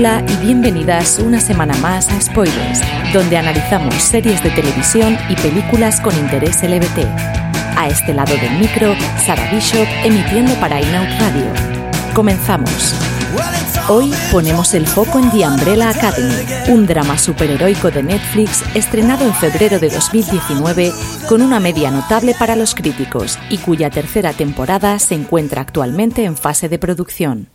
Y bienvenidas una semana más a Spoilers, donde analizamos series de televisión y películas con interés LBT. A este lado del micro, Sara Bishop emitiendo para Inout Radio. Comenzamos. Hoy ponemos el foco en The Umbrella Academy, un drama superheroico de Netflix estrenado en febrero de 2019 con una media notable para los críticos y cuya tercera temporada se encuentra actualmente en fase de producción.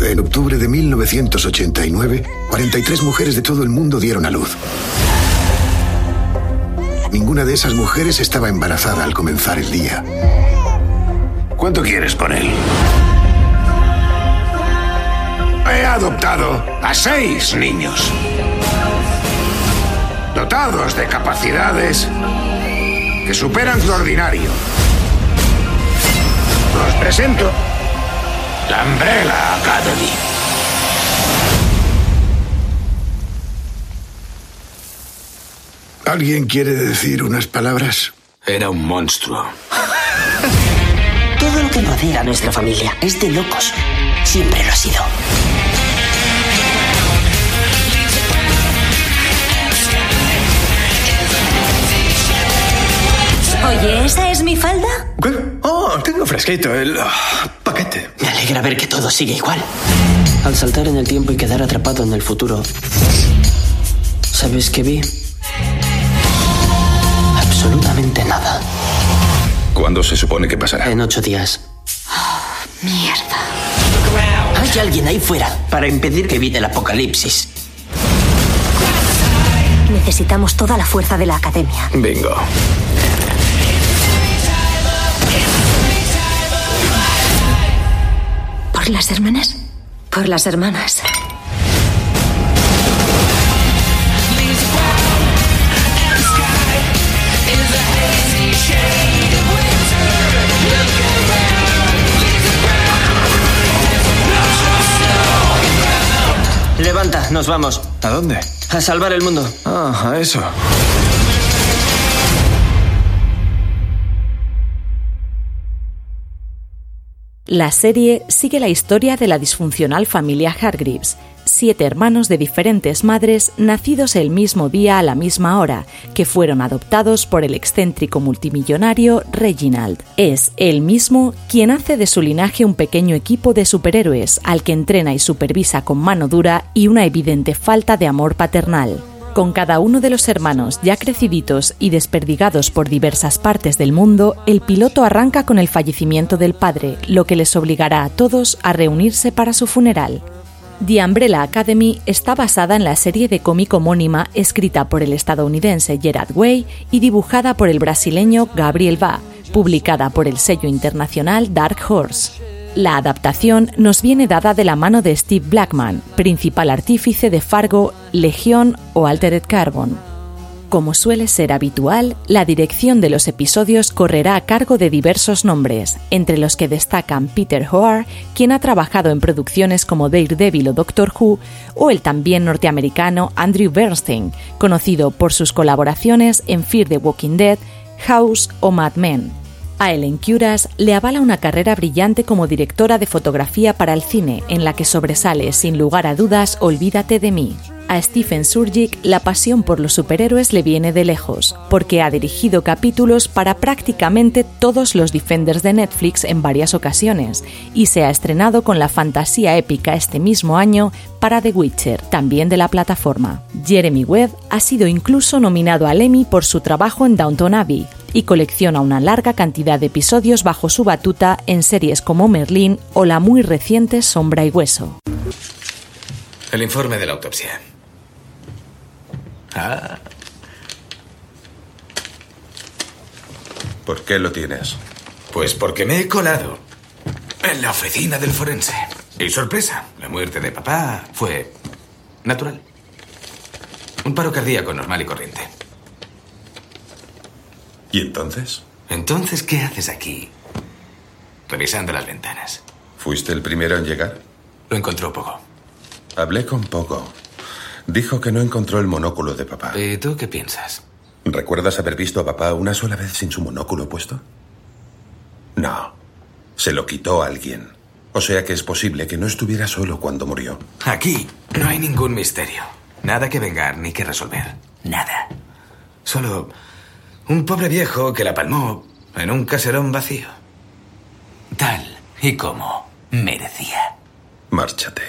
En octubre de 1989, 43 mujeres de todo el mundo dieron a luz. Ninguna de esas mujeres estaba embarazada al comenzar el día. ¿Cuánto quieres por él? He adoptado a seis niños. Dotados de capacidades que superan lo ordinario. Os presento la Umbrella Academy. ¿Alguien quiere decir unas palabras? Era un monstruo. Todo lo que rodea a nuestra familia es de locos. Siempre lo ha sido. Oye, ¿esa es mi falda? ¿Qué? Oh, tengo fresquito el ah, paquete. Alegra ver que todo sigue igual. Al saltar en el tiempo y quedar atrapado en el futuro, ¿sabes qué vi? Absolutamente nada. ¿Cuándo se supone que pasará? En ocho días. Mierda. Hay alguien ahí fuera para impedir que evite el apocalipsis. Necesitamos toda la fuerza de la academia. Bingo. ¿Por las hermanas? Por las hermanas. Levanta, nos vamos. ¿A dónde? A salvar el mundo. Ah, a eso. La serie sigue la historia de la disfuncional familia Hargreaves, siete hermanos de diferentes madres nacidos el mismo día a la misma hora, que fueron adoptados por el excéntrico multimillonario Reginald. Es él mismo quien hace de su linaje un pequeño equipo de superhéroes al que entrena y supervisa con mano dura y una evidente falta de amor paternal. Con cada uno de los hermanos ya creciditos y desperdigados por diversas partes del mundo, el piloto arranca con el fallecimiento del padre, lo que les obligará a todos a reunirse para su funeral. The Umbrella Academy está basada en la serie de cómic homónima escrita por el estadounidense Gerard Way y dibujada por el brasileño Gabriel Ba, publicada por el sello internacional Dark Horse. La adaptación nos viene dada de la mano de Steve Blackman, principal artífice de Fargo, Legión o Altered Carbon. Como suele ser habitual, la dirección de los episodios correrá a cargo de diversos nombres, entre los que destacan Peter Hoare, quien ha trabajado en producciones como Daredevil o Doctor Who, o el también norteamericano Andrew Bernstein, conocido por sus colaboraciones en Fear the Walking Dead, House o Mad Men. A Ellen Curas le avala una carrera brillante como directora de fotografía para el cine, en la que sobresale, sin lugar a dudas, Olvídate de mí. A Stephen Surgic la pasión por los superhéroes le viene de lejos, porque ha dirigido capítulos para prácticamente todos los Defenders de Netflix en varias ocasiones, y se ha estrenado con la fantasía épica este mismo año para The Witcher, también de la plataforma. Jeremy Webb ha sido incluso nominado al Emmy por su trabajo en Downton Abbey, y colecciona una larga cantidad de episodios bajo su batuta en series como Merlín o la muy reciente Sombra y Hueso. El informe de la autopsia. Ah. ¿Por qué lo tienes? Pues porque me he colado en la oficina del forense. Y sorpresa, la muerte de papá fue natural. Un paro cardíaco normal y corriente. ¿Y entonces? Entonces, ¿qué haces aquí? Revisando las ventanas. ¿Fuiste el primero en llegar? Lo encontró poco. Hablé con poco. Dijo que no encontró el monóculo de papá. ¿Y tú qué piensas? ¿Recuerdas haber visto a papá una sola vez sin su monóculo puesto? No. Se lo quitó alguien. O sea que es posible que no estuviera solo cuando murió. Aquí no hay ningún misterio. Nada que vengar ni que resolver. Nada. Solo un pobre viejo que la palmó en un caserón vacío. Tal y como merecía. Márchate.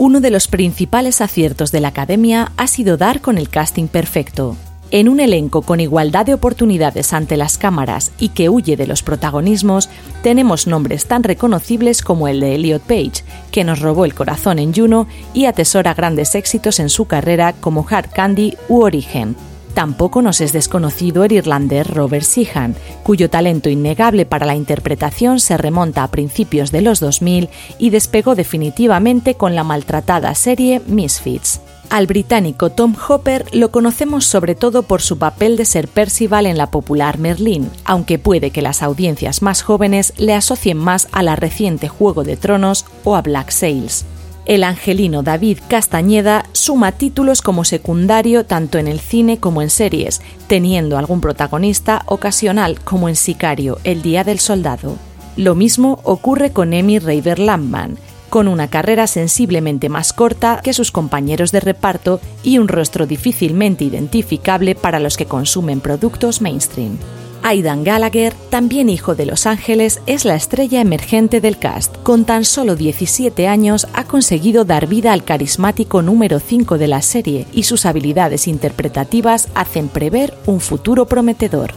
Uno de los principales aciertos de la Academia ha sido dar con el casting perfecto. En un elenco con igualdad de oportunidades ante las cámaras y que huye de los protagonismos, tenemos nombres tan reconocibles como el de Elliot Page, que nos robó el corazón en Juno y atesora grandes éxitos en su carrera como Hard Candy u Origen. Tampoco nos es desconocido el irlandés Robert Sheehan, cuyo talento innegable para la interpretación se remonta a principios de los 2000 y despegó definitivamente con la maltratada serie Misfits. Al británico Tom Hopper lo conocemos sobre todo por su papel de ser Percival en la popular Merlín, aunque puede que las audiencias más jóvenes le asocien más a la reciente Juego de Tronos o a Black Sails. El angelino David Castañeda suma títulos como secundario tanto en el cine como en series, teniendo algún protagonista ocasional como en Sicario, El Día del Soldado. Lo mismo ocurre con Emmy Raver Landman, con una carrera sensiblemente más corta que sus compañeros de reparto y un rostro difícilmente identificable para los que consumen productos mainstream. Aidan Gallagher, también hijo de Los Ángeles, es la estrella emergente del cast. Con tan solo 17 años ha conseguido dar vida al carismático número 5 de la serie y sus habilidades interpretativas hacen prever un futuro prometedor.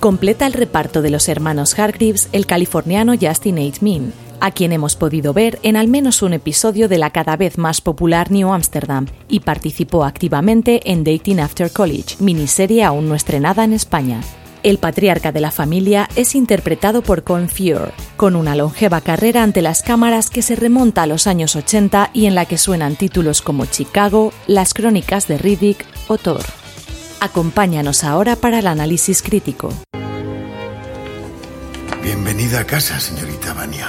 Completa el reparto de los hermanos Hargreaves el californiano Justin H. Min, a quien hemos podido ver en al menos un episodio de la cada vez más popular New Amsterdam y participó activamente en Dating After College, miniserie aún no estrenada en España. El patriarca de la familia es interpretado por Colin Fear, con una longeva carrera ante las cámaras que se remonta a los años 80 y en la que suenan títulos como Chicago, Las Crónicas de Riddick o Thor. Acompáñanos ahora para el análisis crítico. Bienvenida a casa, señorita Vania.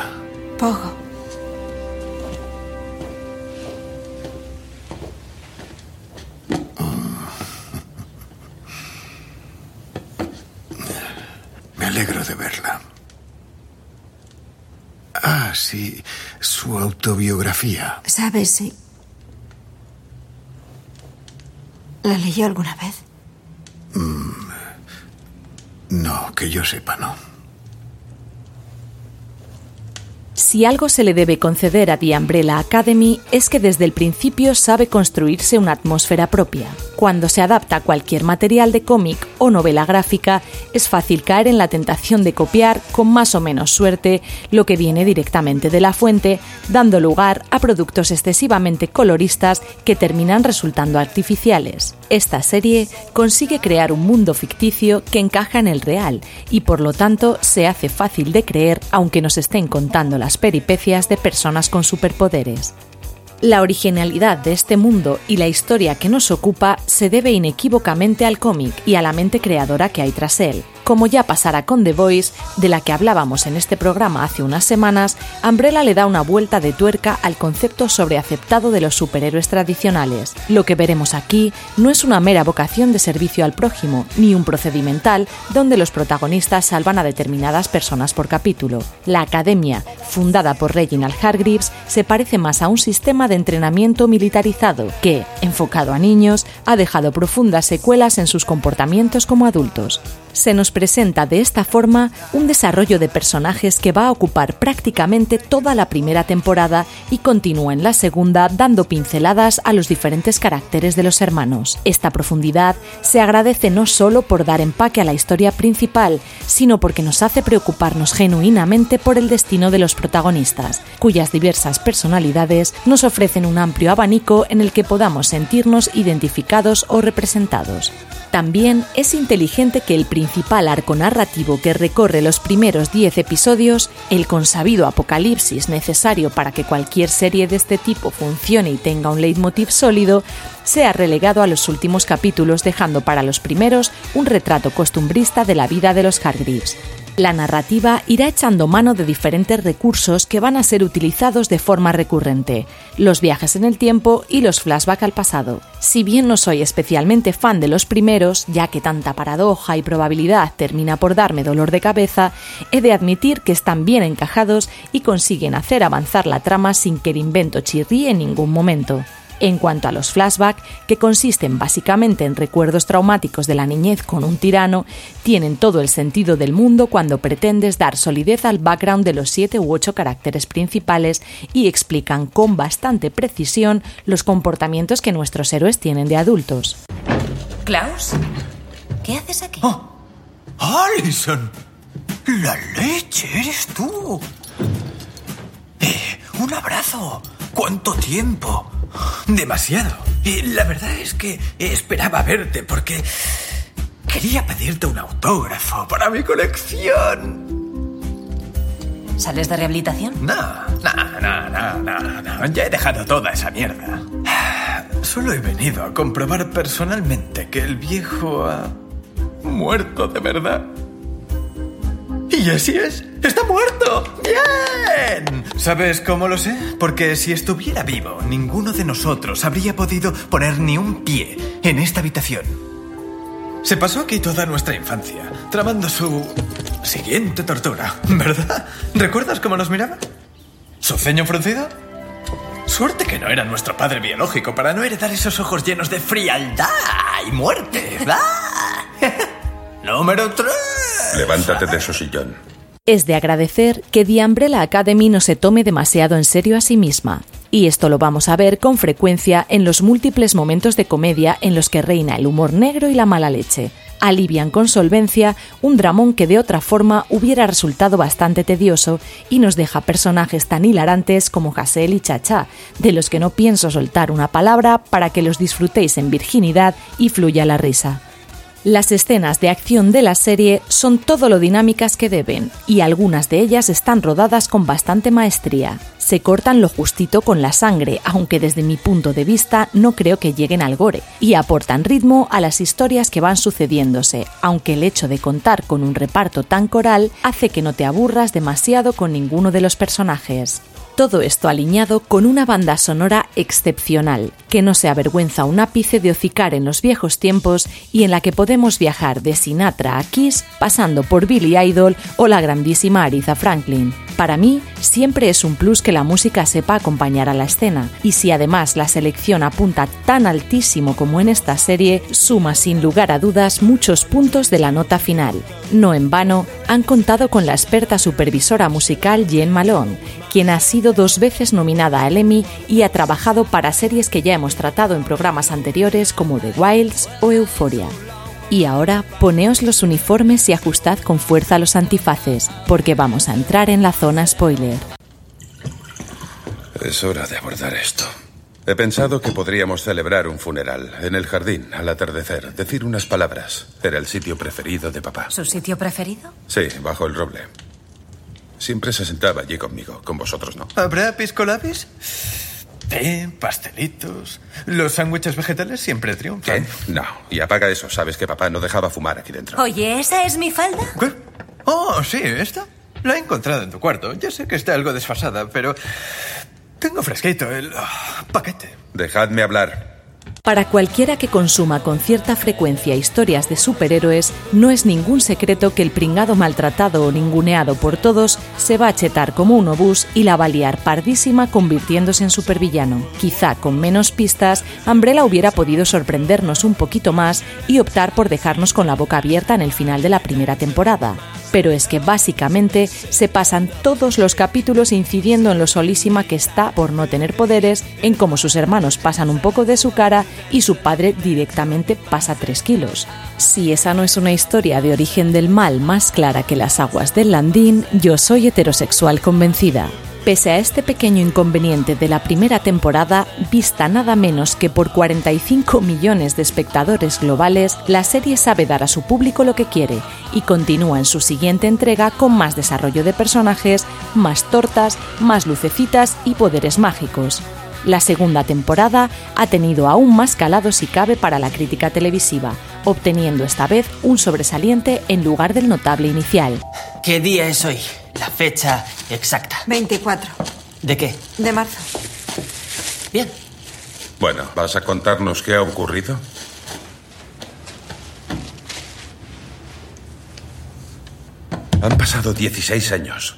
Pogo. Alegro de verla. Ah, sí, su autobiografía. ¿Sabes si... ¿La leyó alguna vez? No, que yo sepa, no. Si algo se le debe conceder a The Umbrella Academy es que desde el principio sabe construirse una atmósfera propia. Cuando se adapta a cualquier material de cómic o novela gráfica, es fácil caer en la tentación de copiar, con más o menos suerte, lo que viene directamente de la fuente, dando lugar a productos excesivamente coloristas que terminan resultando artificiales. Esta serie consigue crear un mundo ficticio que encaja en el real y por lo tanto se hace fácil de creer aunque nos estén contando las peripecias de personas con superpoderes. La originalidad de este mundo y la historia que nos ocupa se debe inequívocamente al cómic y a la mente creadora que hay tras él. Como ya pasará con The Voice, de la que hablábamos en este programa hace unas semanas, Umbrella le da una vuelta de tuerca al concepto sobreaceptado de los superhéroes tradicionales. Lo que veremos aquí no es una mera vocación de servicio al prójimo, ni un procedimental donde los protagonistas salvan a determinadas personas por capítulo. La Academia, fundada por Reginald Hargreaves, se parece más a un sistema de entrenamiento militarizado que, enfocado a niños, ha dejado profundas secuelas en sus comportamientos como adultos. Se nos presenta de esta forma un desarrollo de personajes que va a ocupar prácticamente toda la primera temporada y continúa en la segunda dando pinceladas a los diferentes caracteres de los hermanos. Esta profundidad se agradece no solo por dar empaque a la historia principal, sino porque nos hace preocuparnos genuinamente por el destino de los protagonistas, cuyas diversas personalidades nos ofrecen un amplio abanico en el que podamos sentirnos identificados o representados. También es inteligente que el principal arco narrativo que recorre los primeros 10 episodios, el consabido apocalipsis necesario para que cualquier serie de este tipo funcione y tenga un leitmotiv sólido, sea relegado a los últimos capítulos dejando para los primeros un retrato costumbrista de la vida de los Hargreaves. La narrativa irá echando mano de diferentes recursos que van a ser utilizados de forma recurrente, los viajes en el tiempo y los flashbacks al pasado. Si bien no soy especialmente fan de los primeros, ya que tanta paradoja y probabilidad termina por darme dolor de cabeza, he de admitir que están bien encajados y consiguen hacer avanzar la trama sin que el invento chirríe en ningún momento. En cuanto a los flashbacks, que consisten básicamente en recuerdos traumáticos de la niñez con un tirano, tienen todo el sentido del mundo cuando pretendes dar solidez al background de los siete u ocho caracteres principales y explican con bastante precisión los comportamientos que nuestros héroes tienen de adultos. Klaus, ¿qué haces aquí? ¡Oh! ¡Alison! ¡La leche! ¡Eres tú! Eh, un abrazo. ¿Cuánto tiempo? Demasiado. Y la verdad es que esperaba verte porque quería pedirte un autógrafo para mi colección. ¿Sales de rehabilitación? No, no, no, no, no, no. Ya he dejado toda esa mierda. Solo he venido a comprobar personalmente que el viejo ha muerto de verdad. Y así es, está muerto. ¡Bien! ¿Sabes cómo lo sé? Porque si estuviera vivo, ninguno de nosotros habría podido poner ni un pie en esta habitación. Se pasó aquí toda nuestra infancia, tramando su siguiente tortura, ¿verdad? ¿Recuerdas cómo nos miraba? ¿Su ceño fruncido? Suerte que no era nuestro padre biológico para no heredar esos ojos llenos de frialdad y muerte. Número 3. Levántate de su sillón. Es de agradecer que The Umbrella Academy no se tome demasiado en serio a sí misma. Y esto lo vamos a ver con frecuencia en los múltiples momentos de comedia en los que reina el humor negro y la mala leche. Alivian con solvencia un dramón que de otra forma hubiera resultado bastante tedioso y nos deja personajes tan hilarantes como Hassel y Chacha, de los que no pienso soltar una palabra para que los disfrutéis en virginidad y fluya la risa. Las escenas de acción de la serie son todo lo dinámicas que deben, y algunas de ellas están rodadas con bastante maestría. Se cortan lo justito con la sangre, aunque desde mi punto de vista no creo que lleguen al gore, y aportan ritmo a las historias que van sucediéndose, aunque el hecho de contar con un reparto tan coral hace que no te aburras demasiado con ninguno de los personajes. Todo esto alineado con una banda sonora excepcional, que no se avergüenza un ápice de hocicar en los viejos tiempos y en la que podemos viajar de Sinatra a Kiss pasando por Billy Idol o la grandísima Aretha Franklin. Para mí, siempre es un plus que la música sepa acompañar a la escena, y si además la selección apunta tan altísimo como en esta serie, suma sin lugar a dudas muchos puntos de la nota final. No en vano, han contado con la experta supervisora musical Jen Malone, quien ha sido dos veces nominada al Emmy y ha trabajado para series que ya hemos tratado en programas anteriores como The Wilds o Euphoria. Y ahora poneos los uniformes y ajustad con fuerza los antifaces, porque vamos a entrar en la zona spoiler. Es hora de abordar esto. He pensado que podríamos celebrar un funeral en el jardín al atardecer, decir unas palabras. Era el sitio preferido de papá. ¿Su sitio preferido? Sí, bajo el roble. Siempre se sentaba allí conmigo, con vosotros no. ¿Habrá pisco labis? Té, pastelitos. Los sándwiches vegetales siempre triunfan. ¿Qué? No. Y apaga eso. Sabes que papá no dejaba fumar aquí dentro. Oye, ¿esa es mi falda? ¿Qué? Oh, sí, ¿esta? La he encontrado en tu cuarto. Ya sé que está algo desfasada, pero... Tengo fresquito el ah, paquete. Dejadme hablar. Para cualquiera que consuma con cierta frecuencia historias de superhéroes, no es ningún secreto que el pringado maltratado o ninguneado por todos se va a chetar como un obús y la va a liar pardísima convirtiéndose en supervillano. Quizá con menos pistas, Umbrella hubiera podido sorprendernos un poquito más y optar por dejarnos con la boca abierta en el final de la primera temporada. Pero es que básicamente se pasan todos los capítulos incidiendo en lo solísima que está por no tener poderes, en cómo sus hermanos pasan un poco de su cara y su padre directamente pasa 3 kilos. Si esa no es una historia de origen del mal más clara que las aguas del Landín, yo soy heterosexual convencida. Pese a este pequeño inconveniente de la primera temporada, vista nada menos que por 45 millones de espectadores globales, la serie sabe dar a su público lo que quiere y continúa en su siguiente entrega con más desarrollo de personajes, más tortas, más lucecitas y poderes mágicos. La segunda temporada ha tenido aún más calado si cabe para la crítica televisiva, obteniendo esta vez un sobresaliente en lugar del notable inicial. ¿Qué día es hoy? La fecha exacta. 24 ¿De qué? de marzo. Bien. Bueno, ¿vas a contarnos qué ha ocurrido? Han pasado 16 años.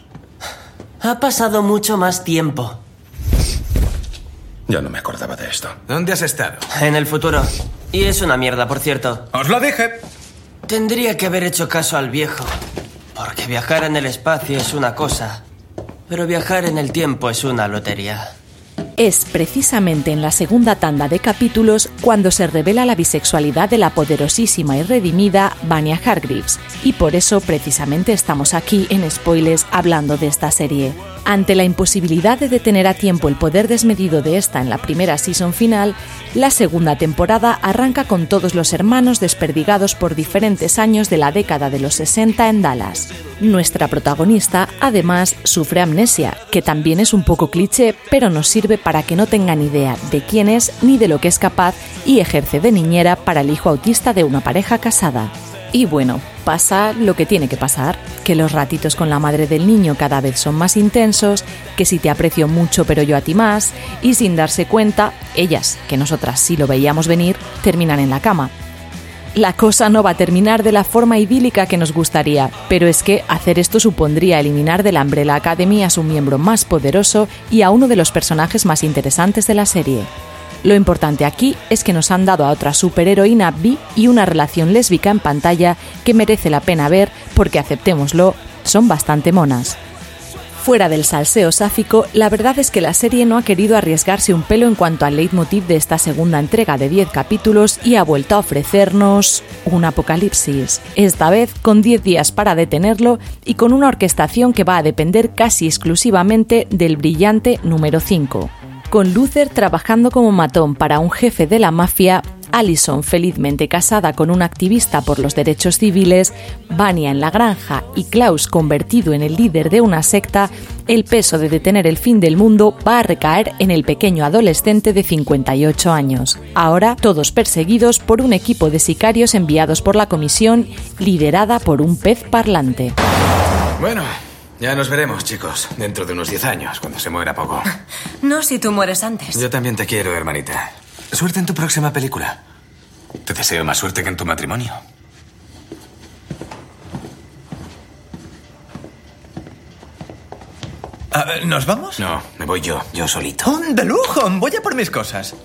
Ha pasado mucho más tiempo. Ya no me acordaba de esto. ¿Dónde has estado? En el futuro. Y es una mierda, por cierto. ¡Os lo dije! Tendría que haber hecho caso al viejo. Porque viajar en el espacio es una cosa. Pero viajar en el tiempo es una lotería. Es precisamente en la segunda tanda de capítulos cuando se revela la bisexualidad de la poderosísima y redimida Vanya Hargreaves, y por eso precisamente estamos aquí en Spoilers hablando de esta serie. Ante la imposibilidad de detener a tiempo el poder desmedido de esta en la primera season final, la segunda temporada arranca con todos los hermanos desperdigados por diferentes años de la década de los 60 en Dallas. Nuestra protagonista, además, sufre amnesia, que también es un poco cliché, pero nos sirve para que no tengan idea de quién es ni de lo que es capaz y ejerce de niñera para el hijo autista de una pareja casada. Y bueno, pasa lo que tiene que pasar, que los ratitos con la madre del niño cada vez son más intensos, que si te aprecio mucho pero yo a ti más, y sin darse cuenta, ellas, que nosotras sí lo veíamos venir, terminan en la cama. La cosa no va a terminar de la forma idílica que nos gustaría, pero es que hacer esto supondría eliminar de la Umbrella Academy a su miembro más poderoso y a uno de los personajes más interesantes de la serie. Lo importante aquí es que nos han dado a otra superheroína bi y una relación lésbica en pantalla que merece la pena ver porque, aceptémoslo, son bastante monas. Fuera del salseo sáfico, la verdad es que la serie no ha querido arriesgarse un pelo en cuanto al leitmotiv de esta segunda entrega de 10 capítulos y ha vuelto a ofrecernos un apocalipsis, esta vez con 10 días para detenerlo y con una orquestación que va a depender casi exclusivamente del brillante número 5. Con Luther trabajando como matón para un jefe de la mafia, Allison felizmente casada con un activista por los derechos civiles, Vania en la granja y Klaus convertido en el líder de una secta, el peso de detener el fin del mundo va a recaer en el pequeño adolescente de 58 años. Ahora todos perseguidos por un equipo de sicarios enviados por la comisión, liderada por un pez parlante. Bueno, ya nos veremos, chicos. Dentro de unos 10 años, cuando se muera poco. No si tú mueres antes. Yo también te quiero, hermanita. Suerte en tu próxima película. Te deseo más suerte que en tu matrimonio. ¿Nos vamos? No, me voy yo, yo solito. ¡Oh, ¡De lujo! Voy a por mis cosas.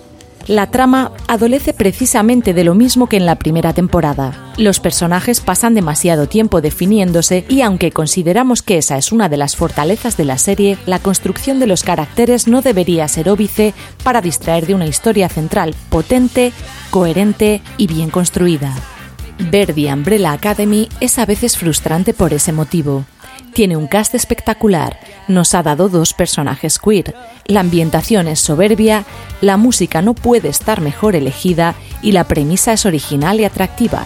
La trama adolece precisamente de lo mismo que en la primera temporada. Los personajes pasan demasiado tiempo definiéndose y aunque consideramos que esa es una de las fortalezas de la serie, la construcción de los caracteres no debería ser óbice para distraer de una historia central potente, coherente y bien construida. Ver The Umbrella Academy es a veces frustrante por ese motivo. Tiene un cast espectacular, nos ha dado dos personajes queer, la ambientación es soberbia, la música no puede estar mejor elegida y la premisa es original y atractiva,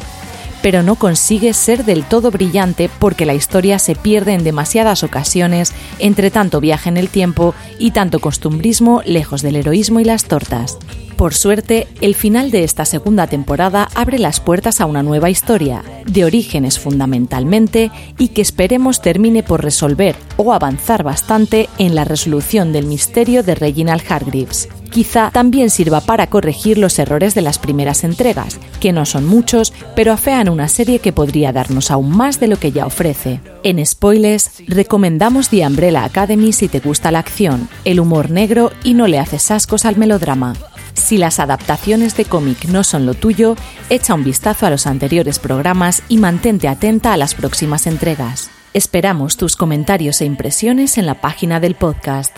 pero no consigue ser del todo brillante porque la historia se pierde en demasiadas ocasiones entre tanto viaje en el tiempo y tanto costumbrismo lejos del heroísmo y las tortas. Por suerte, el final de esta segunda temporada abre las puertas a una nueva historia, de orígenes fundamentalmente, y que esperemos termine por resolver o avanzar bastante en la resolución del misterio de Reginald Hargreaves. Quizá también sirva para corregir los errores de las primeras entregas, que no son muchos, pero afean una serie que podría darnos aún más de lo que ya ofrece. En spoilers, recomendamos The Umbrella Academy si te gusta la acción, el humor negro y no le haces ascos al melodrama. Si las adaptaciones de cómic no son lo tuyo, echa un vistazo a los anteriores programas y mantente atenta a las próximas entregas. Esperamos tus comentarios e impresiones en la página del podcast.